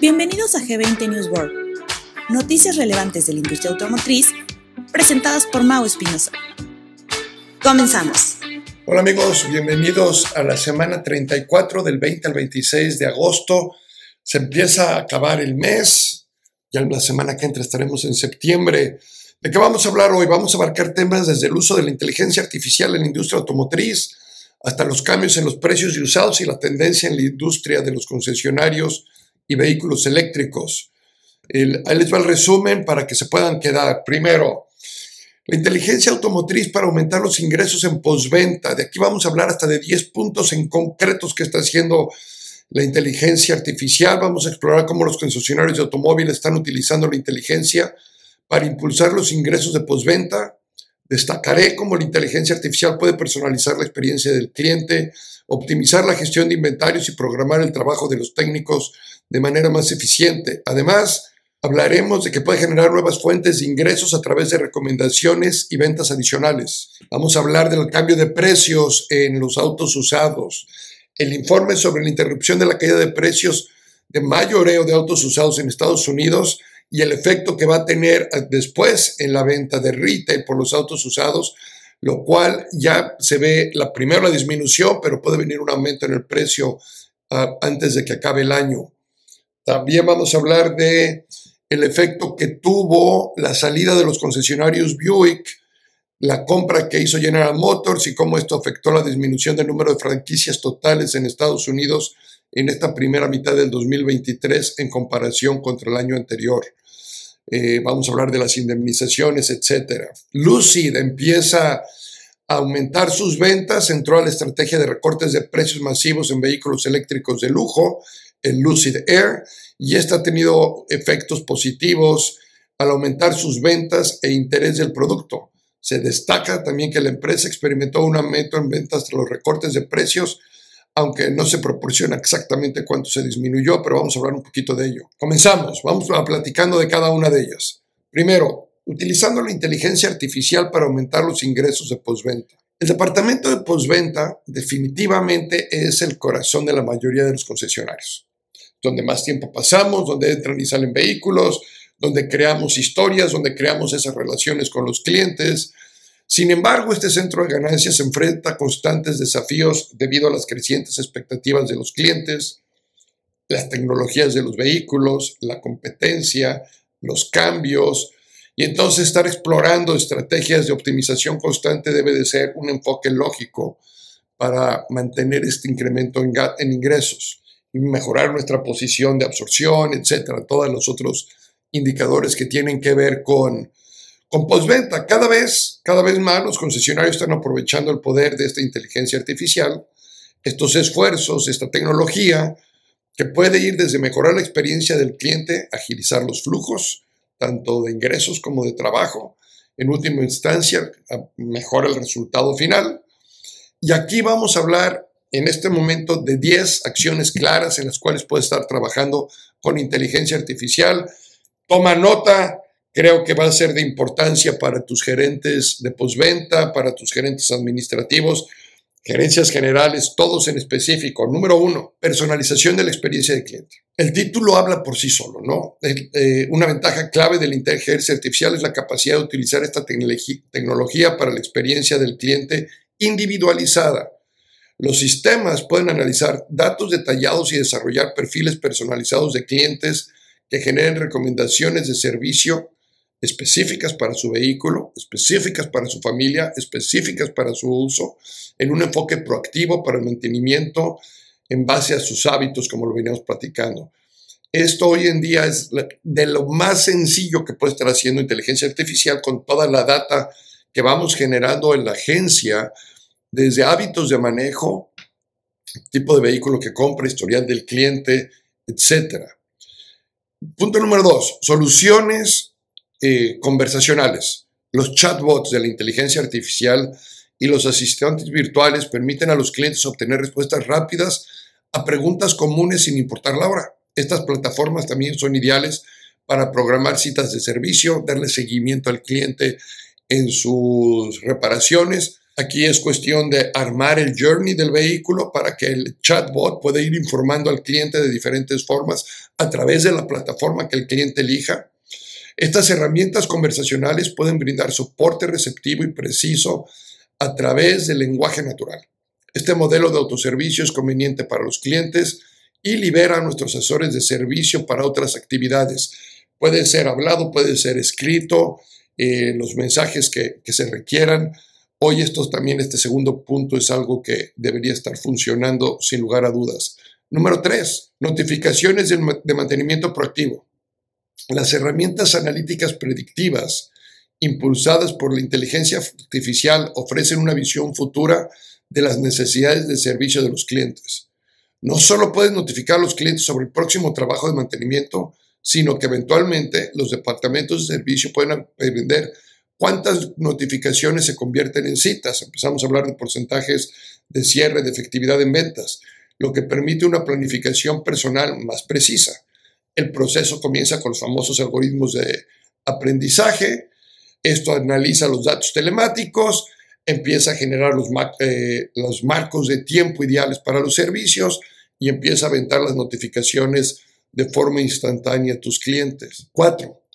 Bienvenidos a G20 News World, noticias relevantes de la industria automotriz presentadas por Mau Espinosa. Comenzamos. Hola amigos, bienvenidos a la semana 34 del 20 al 26 de agosto. Se empieza a acabar el mes, ya en la semana que entra estaremos en septiembre. ¿De qué vamos a hablar hoy? Vamos a abarcar temas desde el uso de la inteligencia artificial en la industria automotriz hasta los cambios en los precios de usados y la tendencia en la industria de los concesionarios y vehículos eléctricos. ahí les va el resumen para que se puedan quedar. Primero, la inteligencia automotriz para aumentar los ingresos en postventa. De aquí vamos a hablar hasta de 10 puntos en concretos que está haciendo la inteligencia artificial. Vamos a explorar cómo los concesionarios de automóviles están utilizando la inteligencia para impulsar los ingresos de postventa. Destacaré cómo la inteligencia artificial puede personalizar la experiencia del cliente, optimizar la gestión de inventarios y programar el trabajo de los técnicos de manera más eficiente. Además, Hablaremos de que puede generar nuevas fuentes de ingresos a través de recomendaciones y ventas adicionales. Vamos a hablar del cambio de precios en los autos usados, el informe sobre la interrupción de la caída de precios de mayoreo de autos usados en Estados Unidos y el efecto que va a tener después en la venta de retail por los autos usados, lo cual ya se ve la primera la disminución, pero puede venir un aumento en el precio uh, antes de que acabe el año. También vamos a hablar de el efecto que tuvo la salida de los concesionarios Buick, la compra que hizo General Motors y cómo esto afectó la disminución del número de franquicias totales en Estados Unidos en esta primera mitad del 2023 en comparación contra el año anterior. Eh, vamos a hablar de las indemnizaciones, etc. Lucid empieza a aumentar sus ventas, entró a la estrategia de recortes de precios masivos en vehículos eléctricos de lujo, el Lucid Air, y esta ha tenido efectos positivos al aumentar sus ventas e interés del producto. Se destaca también que la empresa experimentó un aumento en ventas tras los recortes de precios, aunque no se proporciona exactamente cuánto se disminuyó, pero vamos a hablar un poquito de ello. Comenzamos, vamos a platicando de cada una de ellas. Primero, utilizando la inteligencia artificial para aumentar los ingresos de postventa. El departamento de postventa definitivamente es el corazón de la mayoría de los concesionarios donde más tiempo pasamos, donde entran y salen vehículos, donde creamos historias, donde creamos esas relaciones con los clientes. Sin embargo, este centro de ganancias se enfrenta a constantes desafíos debido a las crecientes expectativas de los clientes, las tecnologías de los vehículos, la competencia, los cambios, y entonces estar explorando estrategias de optimización constante debe de ser un enfoque lógico para mantener este incremento en, ingresos mejorar nuestra posición de absorción, etcétera, todos los otros indicadores que tienen que ver con, con postventa. Cada vez, cada vez más los concesionarios están aprovechando el poder de esta inteligencia artificial, estos esfuerzos, esta tecnología, que puede ir desde mejorar la experiencia del cliente, agilizar los flujos, tanto de ingresos como de trabajo, en última instancia, mejora el resultado final. Y aquí vamos a hablar en este momento de 10 acciones claras en las cuales puedes estar trabajando con inteligencia artificial. Toma nota, creo que va a ser de importancia para tus gerentes de postventa, para tus gerentes administrativos, gerencias generales, todos en específico. Número uno, personalización de la experiencia del cliente. El título habla por sí solo, ¿no? Eh, una ventaja clave de la inteligencia artificial es la capacidad de utilizar esta tecnología para la experiencia del cliente individualizada los sistemas pueden analizar datos detallados y desarrollar perfiles personalizados de clientes que generen recomendaciones de servicio específicas para su vehículo, específicas para su familia, específicas para su uso, en un enfoque proactivo para el mantenimiento en base a sus hábitos, como lo veníamos platicando. Esto hoy en día es de lo más sencillo que puede estar haciendo inteligencia artificial con toda la data que vamos generando en la agencia desde hábitos de manejo, tipo de vehículo que compra, historial del cliente, etc. Punto número dos, soluciones eh, conversacionales. Los chatbots de la inteligencia artificial y los asistentes virtuales permiten a los clientes obtener respuestas rápidas a preguntas comunes sin importar la hora. Estas plataformas también son ideales para programar citas de servicio, darle seguimiento al cliente en sus reparaciones Aquí es cuestión de armar el journey del vehículo para que el chatbot pueda ir informando al cliente de diferentes formas a través de la plataforma que el cliente elija. Estas herramientas conversacionales pueden brindar soporte receptivo y preciso a través del lenguaje natural. Este modelo de autoservicio es conveniente para los clientes y libera a nuestros asesores de servicio para otras actividades. Puede ser hablado, puede ser escrito, eh, los mensajes que, que se requieran Hoy esto también, este segundo punto es algo que debería estar funcionando sin lugar a dudas. Número tres, notificaciones de mantenimiento proactivo. Las herramientas analíticas predictivas impulsadas por la inteligencia artificial ofrecen una visión futura de las necesidades de servicio de los clientes. No solo pueden notificar a los clientes sobre el próximo trabajo de mantenimiento, sino que eventualmente los departamentos de servicio pueden aprender ¿Cuántas notificaciones se convierten en citas? Empezamos a hablar de porcentajes de cierre, de efectividad en ventas, lo que permite una planificación personal más precisa. El proceso comienza con los famosos algoritmos de aprendizaje. Esto analiza los datos telemáticos, empieza a generar los, eh, los marcos de tiempo ideales para los servicios y empieza a aventar las notificaciones de forma instantánea a tus clientes. Cuatro,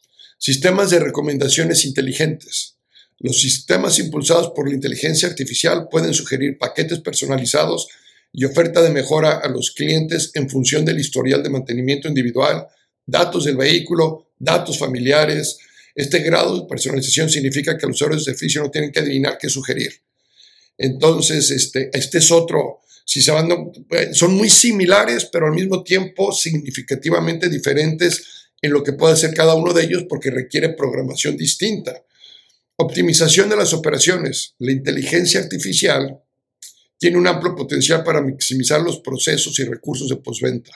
Sistemas de recomendaciones inteligentes. Los sistemas impulsados por la inteligencia artificial pueden sugerir paquetes personalizados y oferta de mejora a los clientes en función del historial de mantenimiento individual, datos del vehículo, datos familiares. Este grado de personalización significa que los usuarios de servicio no tienen que adivinar qué sugerir. Entonces, este, este es otro, eh, son muy similares, pero al mismo tiempo significativamente diferentes en lo que puede hacer cada uno de ellos porque requiere programación distinta. Optimización de las operaciones. La inteligencia artificial tiene un amplio potencial para maximizar los procesos y recursos de postventa.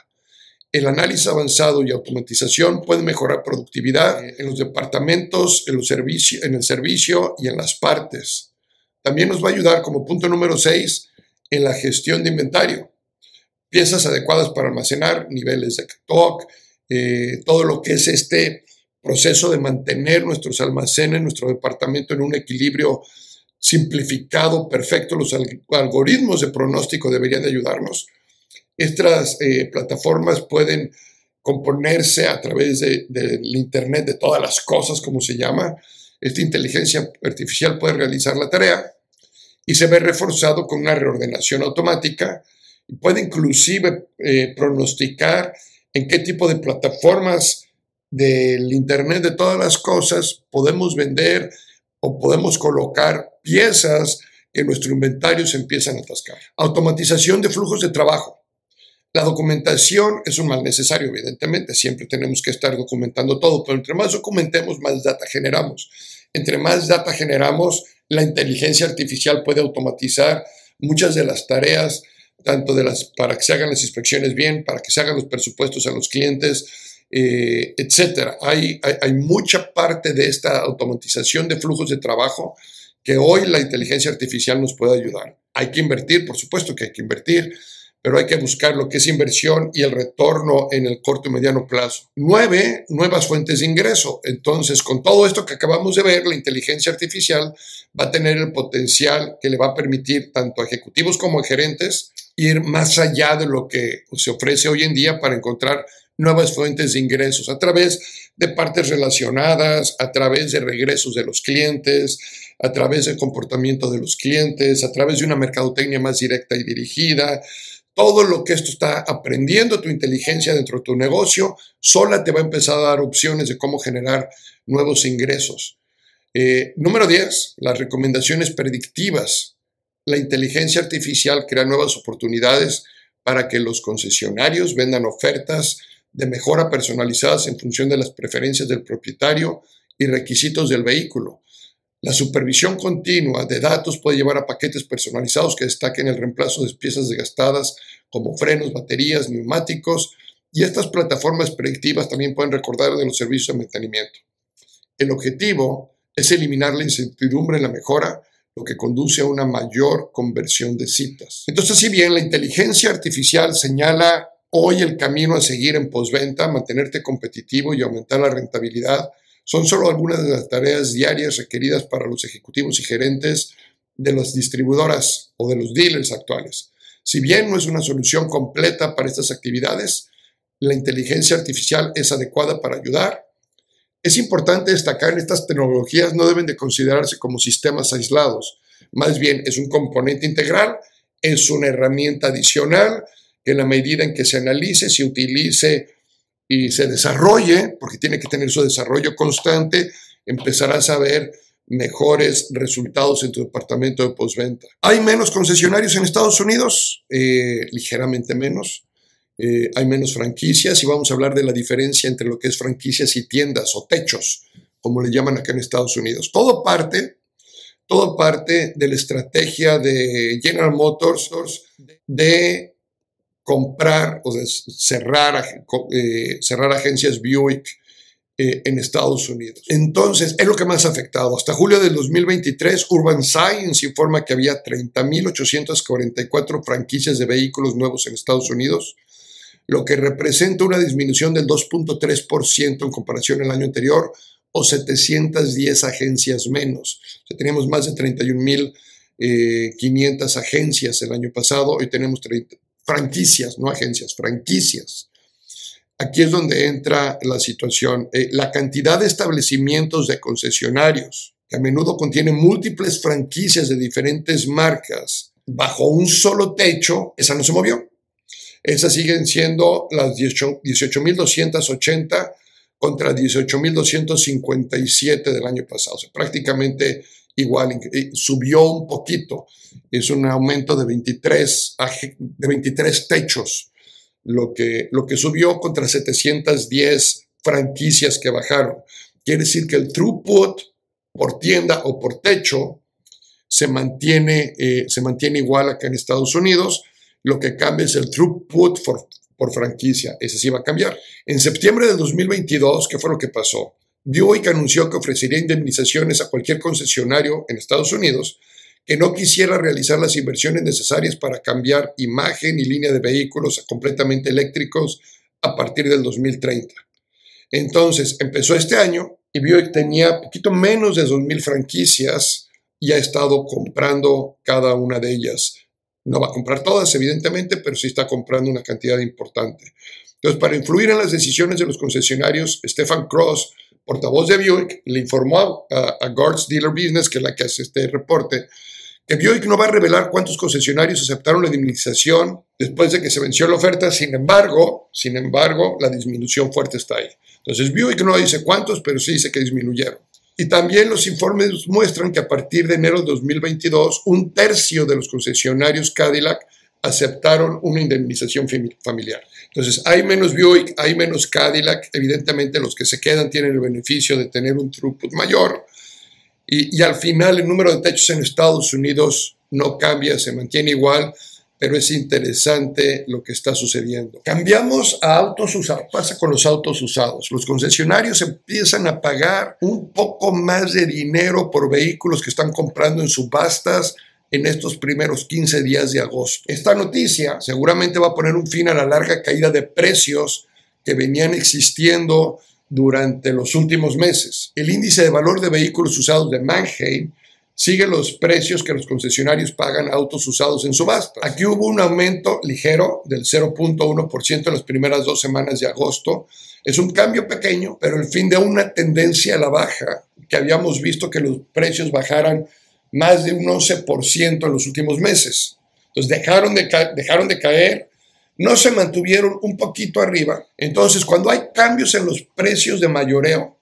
El análisis avanzado y automatización pueden mejorar productividad en los departamentos, en, los en el servicio y en las partes. También nos va a ayudar como punto número 6 en la gestión de inventario. Piezas adecuadas para almacenar, niveles de stock, eh, todo lo que es este proceso de mantener nuestros almacenes, nuestro departamento en un equilibrio simplificado, perfecto. Los algoritmos de pronóstico deberían de ayudarnos. Estas eh, plataformas pueden componerse a través del Internet de todas las cosas, como se llama. Esta inteligencia artificial puede realizar la tarea y se ve reforzado con una reordenación automática puede inclusive eh, pronosticar en qué tipo de plataformas del Internet de todas las cosas podemos vender o podemos colocar piezas que nuestro inventario se empiezan a atascar. Automatización de flujos de trabajo. La documentación es un mal necesario, evidentemente. Siempre tenemos que estar documentando todo, pero entre más documentemos, más data generamos. Entre más data generamos, la inteligencia artificial puede automatizar muchas de las tareas tanto de las, para que se hagan las inspecciones bien, para que se hagan los presupuestos a los clientes, eh, etcétera. Hay, hay, hay, mucha parte de esta automatización de flujos de trabajo que hoy la inteligencia artificial nos puede ayudar. Hay que invertir, por supuesto que hay que invertir, pero hay que buscar lo que es inversión y el retorno en el corto y mediano plazo. Nueve, nuevas fuentes de ingreso. Entonces, con todo esto que acabamos de ver, la inteligencia artificial va a tener el potencial que le va a permitir tanto a ejecutivos como a gerentes ir más allá de lo que se ofrece hoy en día para encontrar nuevas fuentes de ingresos a través de partes relacionadas, a través de regresos de los clientes, a través del comportamiento de los clientes, a través de una mercadotecnia más directa y dirigida, todo lo que esto está aprendiendo tu inteligencia dentro de tu negocio, sola te va a empezar a dar opciones de cómo generar nuevos ingresos. Eh, número 10, las recomendaciones predictivas. La inteligencia artificial crea nuevas oportunidades para que los concesionarios vendan ofertas de mejora personalizadas en función de las preferencias del propietario y requisitos del vehículo. La supervisión continua de datos puede llevar a paquetes personalizados que destaquen el reemplazo de piezas desgastadas como frenos, baterías, neumáticos y estas plataformas predictivas también pueden recordar de los servicios de mantenimiento. El objetivo es eliminar la incertidumbre en la mejora, lo que conduce a una mayor conversión de citas. Entonces, si bien la inteligencia artificial señala hoy el camino a seguir en postventa, mantenerte competitivo y aumentar la rentabilidad, son solo algunas de las tareas diarias requeridas para los ejecutivos y gerentes de las distribuidoras o de los dealers actuales. Si bien no es una solución completa para estas actividades, la inteligencia artificial es adecuada para ayudar. Es importante destacar que estas tecnologías no deben de considerarse como sistemas aislados, más bien es un componente integral, es una herramienta adicional que en la medida en que se analice, se utilice y se desarrolle, porque tiene que tener su desarrollo constante, empezarás a ver mejores resultados en tu departamento de postventa. ¿Hay menos concesionarios en Estados Unidos? Eh, ligeramente menos. Eh, hay menos franquicias y vamos a hablar de la diferencia entre lo que es franquicias y tiendas o techos, como le llaman acá en Estados Unidos. Todo parte, todo parte de la estrategia de General Motors de comprar o cerrar, eh, cerrar agencias Buick eh, en Estados Unidos. Entonces, es lo que más ha afectado. Hasta julio del 2023, Urban Science informa que había 30.844 franquicias de vehículos nuevos en Estados Unidos, lo que representa una disminución del 2.3% en comparación al año anterior o 710 agencias menos. O sea, teníamos más de 31.500 eh, agencias el año pasado, hoy tenemos 30, franquicias, no agencias, franquicias. Aquí es donde entra la situación. Eh, la cantidad de establecimientos de concesionarios, que a menudo contienen múltiples franquicias de diferentes marcas, bajo un solo techo, esa no se movió. Esas siguen siendo las 18.280 contra 18.257 del año pasado. O sea, prácticamente igual, subió un poquito. Es un aumento de 23, de 23 techos lo que, lo que subió contra 710 franquicias que bajaron. Quiere decir que el throughput por tienda o por techo se mantiene, eh, se mantiene igual acá en Estados Unidos. Lo que cambia es el throughput por franquicia. Ese sí va a cambiar. En septiembre de 2022, ¿qué fue lo que pasó? Buick anunció que ofrecería indemnizaciones a cualquier concesionario en Estados Unidos que no quisiera realizar las inversiones necesarias para cambiar imagen y línea de vehículos completamente eléctricos a partir del 2030. Entonces, empezó este año y que tenía poquito menos de 2.000 franquicias y ha estado comprando cada una de ellas. No va a comprar todas, evidentemente, pero sí está comprando una cantidad importante. Entonces, para influir en las decisiones de los concesionarios, Stefan Cross, portavoz de Buick, le informó a, a Guards Dealer Business, que es la que hace este reporte, que Buick no va a revelar cuántos concesionarios aceptaron la indemnización después de que se venció la oferta, sin embargo, sin embargo, la disminución fuerte está ahí. Entonces Buick no dice cuántos, pero sí dice que disminuyeron. Y también los informes muestran que a partir de enero de 2022, un tercio de los concesionarios Cadillac aceptaron una indemnización familiar. Entonces, hay menos Buick, hay menos Cadillac. Evidentemente, los que se quedan tienen el beneficio de tener un throughput mayor, y, al final el número de techos en Estados Unidos no cambia, se mantiene igual, pero es interesante lo que está sucediendo. Cambiamos a autos usados. Pasa con los autos usados. Los concesionarios empiezan a pagar un poco más de dinero por vehículos que están comprando en subastas en estos primeros 15 días de agosto. Esta noticia seguramente va a poner un fin a la larga caída de precios que venían existiendo durante los últimos meses. El índice de valor de vehículos usados de Mannheim sigue los precios que los concesionarios pagan a autos usados en subasta. Aquí hubo un aumento ligero del 0.1% en las primeras dos semanas de agosto. Es un cambio pequeño, pero el fin de una tendencia a la baja que habíamos visto que los precios bajaran más de un 11% en los últimos meses. Entonces dejaron de, dejaron de caer no se mantuvieron un poquito arriba. Entonces, cuando hay cambios en los precios de mayoreo,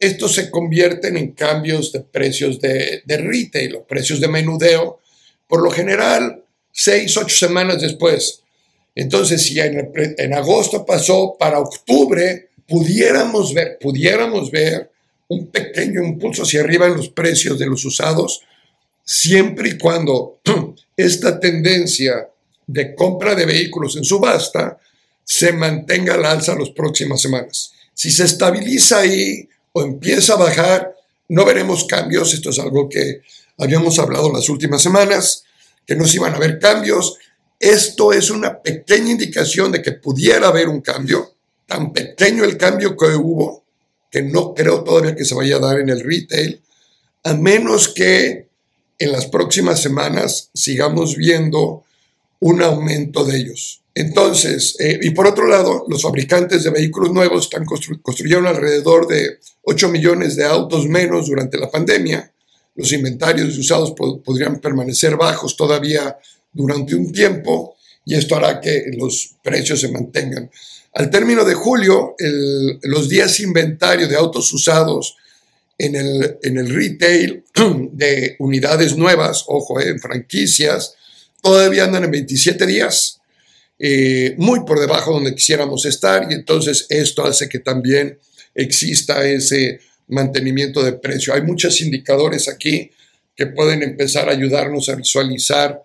estos se convierten en cambios de precios de, retail o precios de menudeo, por lo general, seis, ocho semanas después. Entonces, si en, en agosto pasó para octubre, pudiéramos ver, pudiéramos ver un pequeño impulso hacia arriba en los precios de los usados, siempre y cuando esta tendencia de compra de vehículos en subasta se mantenga al alza las próximas semanas. Si se estabiliza ahí o empieza a bajar, no veremos cambios. Esto es algo que habíamos hablado las últimas semanas, que no se iban a haber cambios. Esto es una pequeña indicación de que pudiera haber un cambio, tan pequeño el cambio que hubo, que no creo todavía que se vaya a dar en el retail, a menos que en las próximas semanas sigamos viendo un aumento de ellos. Entonces, eh, y por otro lado, los fabricantes de vehículos nuevos están construyeron alrededor de 8 millones de autos menos durante la pandemia. Los inventarios de usados podrían permanecer bajos todavía durante un tiempo y esto hará que los precios se mantengan. Al término de julio, los días inventario de autos usados en el, en el retail de unidades nuevas, ojo, eh, en franquicias, todavía andan en 27 días, eh, muy por debajo donde quisiéramos estar, y entonces esto hace que también exista ese mantenimiento de precio. Hay muchos indicadores aquí que pueden empezar a ayudarnos a visualizar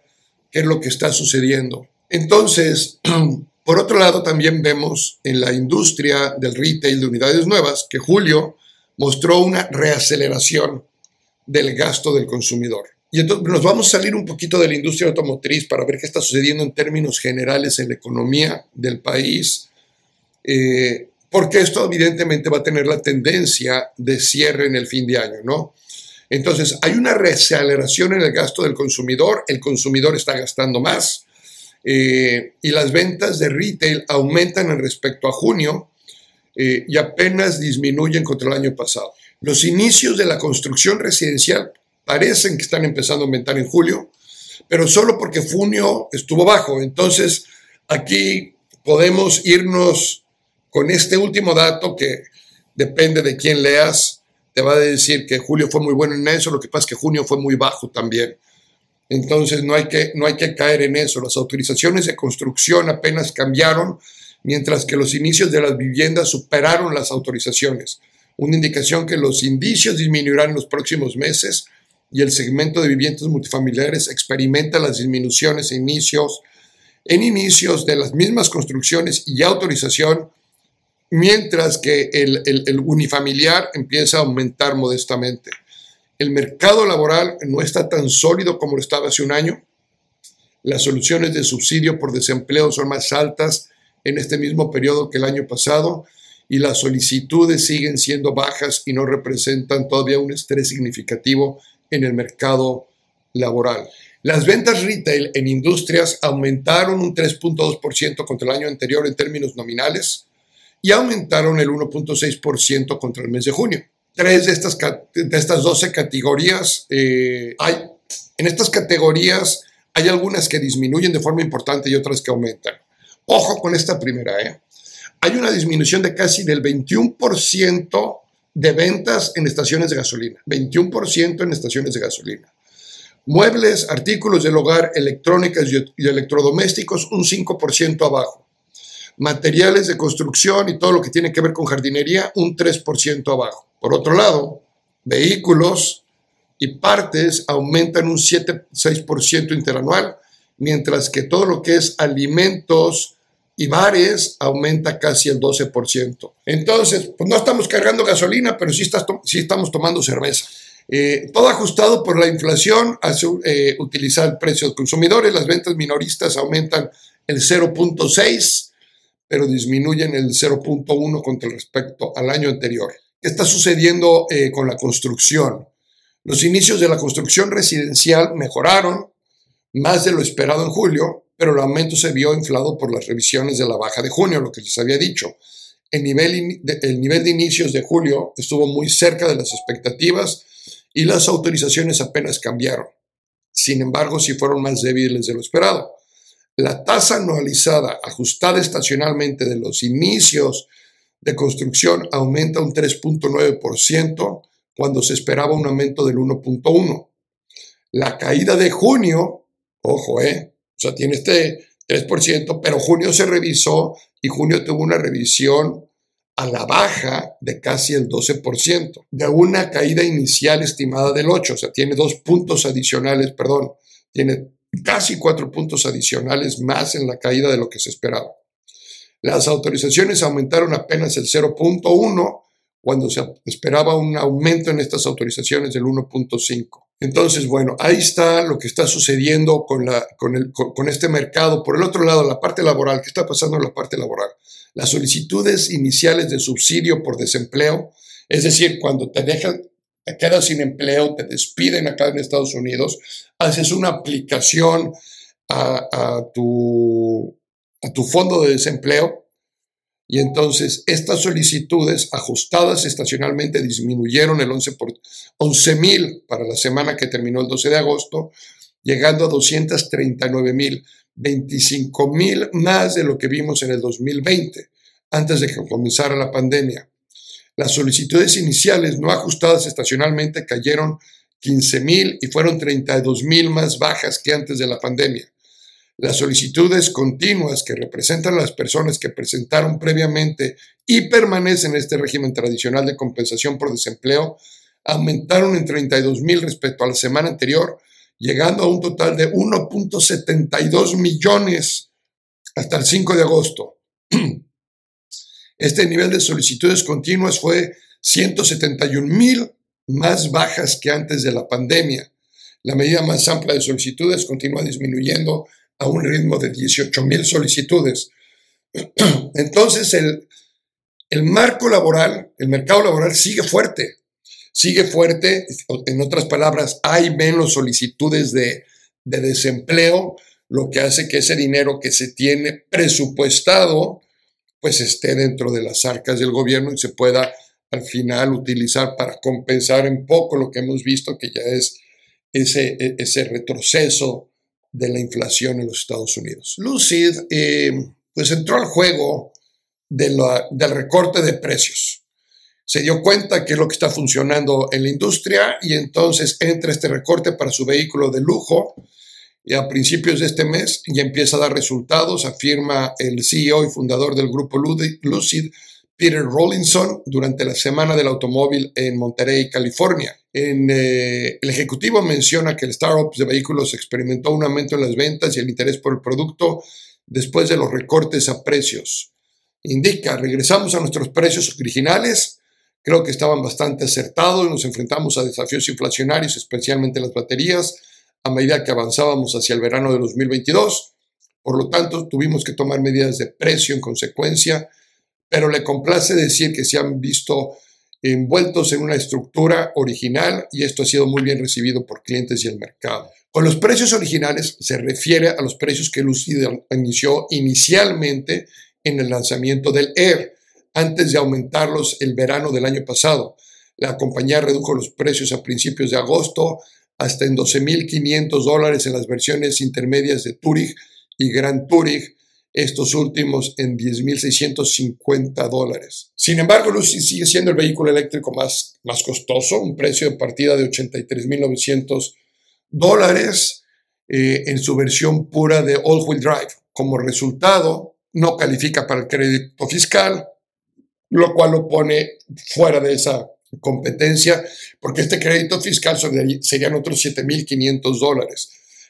qué es lo que está sucediendo. Entonces, por otro lado, también vemos en la industria del retail de unidades nuevas que julio mostró una reaceleración del gasto del consumidor. Y entonces nos vamos a salir un poquito de la industria automotriz para ver qué está sucediendo en términos generales en la economía del país, eh, porque esto evidentemente va a tener la tendencia de cierre en el fin de año, ¿no? Entonces, hay una reaceleración en el gasto del consumidor, el consumidor está gastando más eh, y las ventas de retail aumentan en respecto a junio eh, y apenas disminuyen contra el año pasado. Los inicios de la construcción residencial parecen que están empezando a aumentar en julio, pero solo porque junio estuvo bajo. Entonces, aquí podemos irnos con este último dato que depende de quién leas, te va a decir que julio fue muy bueno en eso, lo que pasa es que junio fue muy bajo también. Entonces no hay que, no hay que caer en eso. Las autorizaciones de construcción apenas cambiaron, mientras que los inicios de las viviendas superaron las autorizaciones. Una indicación que los indicios disminuirán en los próximos meses y el segmento de viviendas multifamiliares experimenta las disminuciones en inicios, en inicios de las mismas construcciones y autorización, mientras que el unifamiliar empieza a aumentar modestamente. El mercado laboral no está tan sólido como lo estaba hace un año. Las soluciones de subsidio por desempleo son más altas en este mismo periodo que el año pasado y las solicitudes siguen siendo bajas y no representan todavía un estrés significativo en el mercado laboral. Las ventas retail en industrias aumentaron un 3.2% contra el año anterior en términos nominales y aumentaron el 1.6% contra el mes de junio. Tres de estas, de estas 12 categorías eh, hay. En estas categorías hay algunas que disminuyen de forma importante y otras que aumentan. Ojo con esta primera, ¿eh? Hay una disminución de casi del 21% de ventas en estaciones de gasolina. 21% en estaciones de gasolina. Muebles, artículos del hogar, electrónicas y electrodomésticos, un 5% abajo. Materiales de construcción y todo lo que tiene que ver con jardinería, un 3% abajo. Por otro lado, vehículos y partes aumentan un 7-6% interanual, mientras que todo lo que es alimentos y bares aumenta casi el 12%. Entonces, pues no estamos cargando gasolina, pero sí, estamos tomando cerveza. Eh, todo ajustado por la inflación, hace eh, utilizar el precio de consumidores, las ventas minoristas aumentan el 0.6, pero disminuyen el 0.1 con respecto al año anterior. ¿Qué está sucediendo eh, con la construcción? Los inicios de la construcción residencial mejoraron, más de lo esperado en julio, pero el aumento se vio inflado por las revisiones de la baja de junio, lo que les había dicho. El nivel, el nivel de inicios de julio estuvo muy cerca de las expectativas y las autorizaciones apenas cambiaron. Sin embargo, sí fueron más débiles de lo esperado. La tasa anualizada ajustada estacionalmente de los inicios de construcción aumenta un 3.9% cuando se esperaba un aumento del 1.1%. La caída de junio Ojo, ¿eh? O sea, tiene este 3%, pero junio se revisó y junio tuvo una revisión a la baja de casi el 12%, de una caída inicial estimada del 8%, o sea, tiene dos puntos adicionales, perdón, tiene casi cuatro puntos adicionales más en la caída de lo que se esperaba. Las autorizaciones aumentaron apenas el 0.1 cuando se esperaba un aumento en estas autorizaciones del 1.5. Entonces, bueno, ahí está lo que está sucediendo con, la, con, el, con, este mercado. Por el otro lado, la parte laboral, ¿qué está pasando en la parte laboral? Las solicitudes iniciales de subsidio por desempleo, es decir, cuando te dejan, te quedas sin empleo, te despiden acá en Estados Unidos, haces una aplicación a, tu, a tu fondo de desempleo y entonces estas solicitudes ajustadas estacionalmente disminuyeron el 11 por 11 mil para la semana que terminó el 12 de agosto, llegando a 239 mil, 25 mil más de lo que vimos en el 2020, antes de que comenzara la pandemia. Las solicitudes iniciales no ajustadas estacionalmente cayeron 15 mil y fueron 32 mil más bajas que antes de la pandemia. Las solicitudes continuas que representan las personas que presentaron previamente y permanecen en este régimen tradicional de compensación por desempleo aumentaron en 32 mil respecto a la semana anterior, llegando a un total de 1.72 millones hasta el 5 de agosto. Este nivel de solicitudes continuas fue 171 mil más bajas que antes de la pandemia. La medida más amplia de solicitudes continúa disminuyendo a un ritmo de 18 mil solicitudes. Entonces, el, el marco laboral, el mercado laboral sigue fuerte, sigue fuerte, en otras palabras, hay menos solicitudes de, de desempleo, lo que hace que ese dinero que se tiene presupuestado, pues esté dentro de las arcas del gobierno y se pueda al final utilizar para compensar un poco lo que hemos visto, que ya es ese, e, ese retroceso de la inflación en los Estados Unidos. Lucid eh, pues entró al juego del recorte de precios. Se dio cuenta que es lo que está funcionando en la industria y entonces entra este recorte para su vehículo de lujo y a principios de este mes ya empieza a dar resultados, afirma el CEO y fundador del grupo Lucid, Peter Rollinson, durante la Semana del Automóvil en Monterey, California. En, eh, el ejecutivo menciona que el startup de vehículos experimentó un aumento en las ventas y el interés por el producto después de los recortes a precios. Indica, regresamos a nuestros precios originales, creo que estaban bastante acertados, nos enfrentamos a desafíos inflacionarios, especialmente las baterías, a medida que avanzábamos hacia el verano de 2022. Por lo tanto, tuvimos que tomar medidas de precio en consecuencia, pero le complace decir que se han visto envueltos en una estructura original y esto ha sido muy bien recibido por clientes y el mercado. Con los precios originales se refiere a los precios que Lucid inició inicialmente en el lanzamiento del Air, antes de aumentarlos el verano del año pasado. La compañía redujo los precios a principios de agosto hasta en 12.500 dólares en las versiones intermedias de Touring y Grand Touring estos últimos en 10.650 dólares. Sin embargo, Lucy sigue siendo el vehículo eléctrico más, más costoso, un precio de partida de 83.900 dólares eh, en su versión pura de all-wheel drive. Como resultado, no califica para el crédito fiscal, lo cual lo pone fuera de esa competencia, porque este crédito fiscal serían otros 7.500 dólares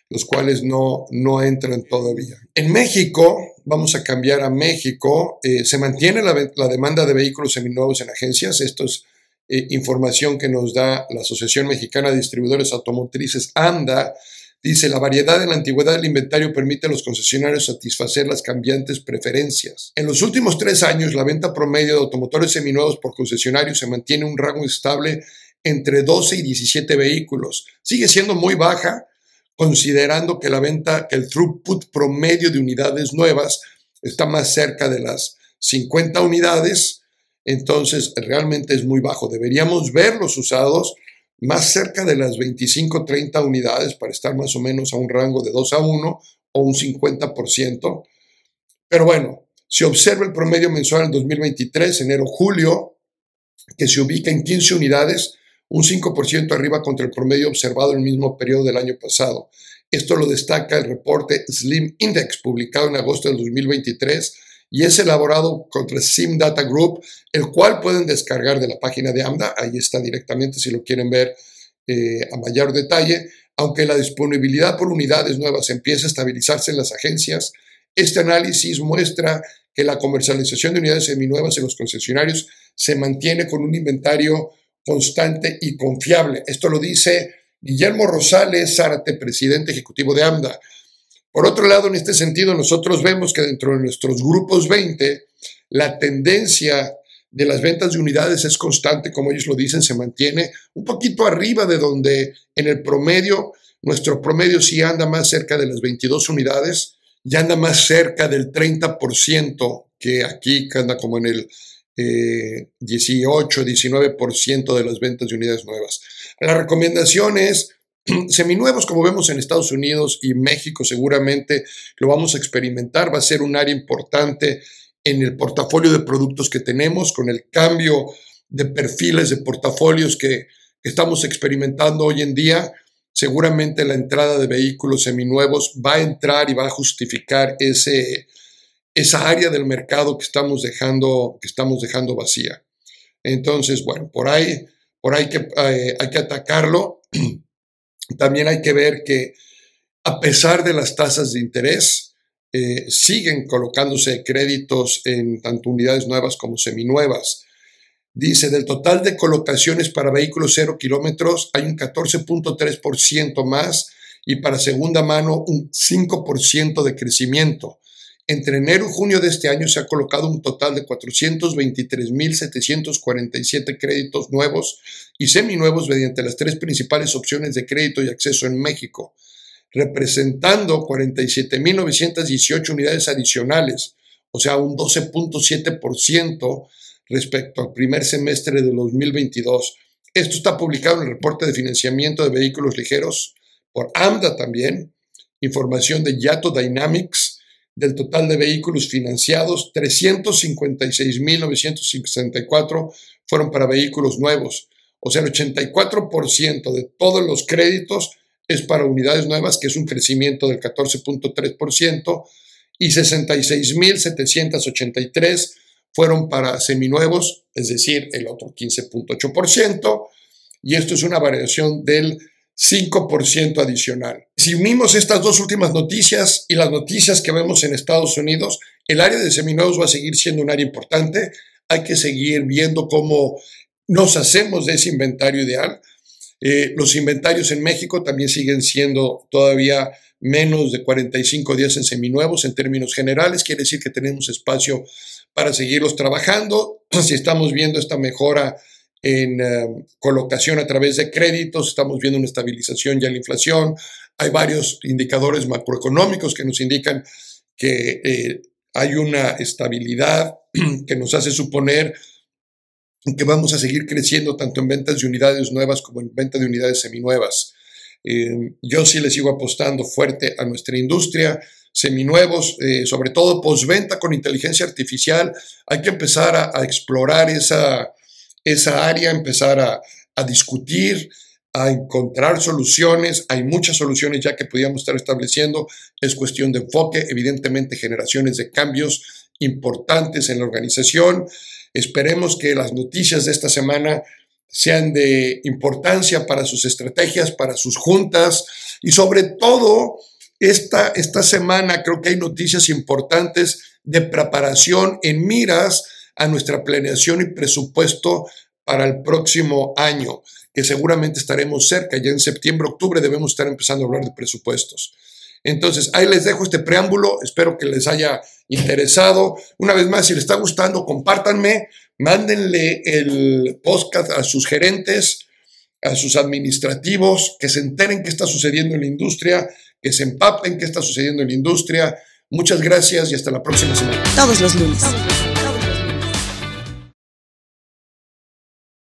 los cuales no, no entran todavía. En México, vamos a cambiar a México, eh, se mantiene la, demanda de vehículos seminuevos en agencias. Esto es eh, información que nos da la Asociación Mexicana de Distribuidores Automotrices, AMDA. Dice, la variedad en la antigüedad del inventario permite a los concesionarios satisfacer las cambiantes preferencias. En los últimos tres años, la venta promedio de automotores seminuevos por concesionarios se mantiene en un rango estable entre 12 y 17 vehículos. Sigue siendo muy baja, considerando que la venta, que el throughput promedio de unidades nuevas está más cerca de las 50 unidades, entonces realmente es muy bajo. Deberíamos ver los usados más cerca de las 25, 30 unidades para estar más o menos a un rango de 2 a 1 o un 50%. Pero bueno, si observa el promedio mensual en 2023, enero-julio, que se ubica en 15 unidades, un 5% arriba contra el promedio observado en el mismo periodo del año pasado. Esto lo destaca el reporte Slim Index, publicado en agosto del 2023, y es elaborado contra Sim Data Group, el cual pueden descargar de la página de AMDA, ahí está directamente si lo quieren ver eh, a mayor detalle. Aunque la disponibilidad por unidades nuevas empieza a estabilizarse en las agencias, este análisis muestra que la comercialización de unidades seminuevas en los concesionarios se mantiene con un inventario constante y confiable. Esto lo dice Guillermo Rosales Zárate, presidente ejecutivo de AMDA. Por otro lado, en este sentido, nosotros vemos que dentro de nuestros grupos 20, la tendencia de las ventas de unidades es constante, como ellos lo dicen, se mantiene un poquito arriba de donde en el promedio, nuestro promedio sí anda más cerca de las 22 unidades, ya anda más cerca del 30% que aquí, que anda como en el 18, eh, 19% de las ventas de unidades nuevas. La recomendación es seminuevos, como vemos en Estados Unidos y México, seguramente lo vamos a experimentar, va a ser un área importante en el portafolio de productos que tenemos, con el cambio de perfiles de portafolios que estamos experimentando hoy en día. Seguramente la entrada de vehículos seminuevos va a entrar y va a justificar ese, esa área del mercado que estamos dejando, que estamos dejando vacía. Entonces, bueno, por ahí, por ahí que, eh, hay que atacarlo. También hay que ver que a pesar de las tasas de interés, eh, siguen colocándose créditos en tanto unidades nuevas como seminuevas. Dice, del total de colocaciones para vehículos cero kilómetros hay un 14.3% más y para segunda mano un 5% de crecimiento. Entre enero y junio de este año se ha colocado un total de 423.747 créditos nuevos y seminuevos mediante las tres principales opciones de crédito y acceso en México, representando 47.918 unidades adicionales, o sea, un 12.7% respecto al primer semestre de 2022. Esto está publicado en el reporte de financiamiento de vehículos ligeros por AMDA también, información de Yato Dynamics, del total de vehículos financiados, 356.964 fueron para vehículos nuevos. O sea, el 84% de todos los créditos es para unidades nuevas, que es un crecimiento del 14.3%, y 66.783 fueron para seminuevos, es decir, el otro 15.8%, y esto es una variación del 5% adicional. Si unimos estas dos últimas noticias y las noticias que vemos en Estados Unidos, el área de seminuevos va a seguir siendo un área importante. Hay que seguir viendo cómo nos hacemos de ese inventario ideal. Eh, los inventarios en México también siguen siendo todavía menos de 45 días en seminuevos en términos generales. Quiere decir que tenemos espacio para seguirlos trabajando. Si estamos viendo esta mejora en eh, colocación a través de créditos, estamos viendo una estabilización ya en la inflación, hay varios indicadores macroeconómicos que nos indican que eh, hay una estabilidad que nos hace suponer que vamos a seguir creciendo tanto en ventas de unidades nuevas como en ventas de unidades seminuevas. Eh, yo sí le sigo apostando fuerte a nuestra industria, seminuevos, sobre todo postventa con inteligencia artificial. Hay que empezar a explorar esa, esa área, empezar a, discutir, a encontrar soluciones. Hay muchas soluciones ya que podíamos estar estableciendo. Es cuestión de enfoque, evidentemente generaciones de cambios importantes en la organización. Esperemos que las noticias de esta semana sean de importancia para sus estrategias, para sus juntas y sobre todo esta, esta semana creo que hay noticias importantes de preparación en miras a nuestra planeación y presupuesto para el próximo año, que seguramente estaremos cerca, ya en septiembre, octubre debemos estar empezando a hablar de presupuestos. Entonces, ahí les dejo este preámbulo, espero que les haya interesado. Una vez más, si les está gustando, compártanme, mándenle el podcast a sus gerentes, a sus administrativos, que se enteren qué está sucediendo en la industria, que se empapen qué está sucediendo en la industria. Muchas gracias y hasta la próxima semana. Todos los lunes.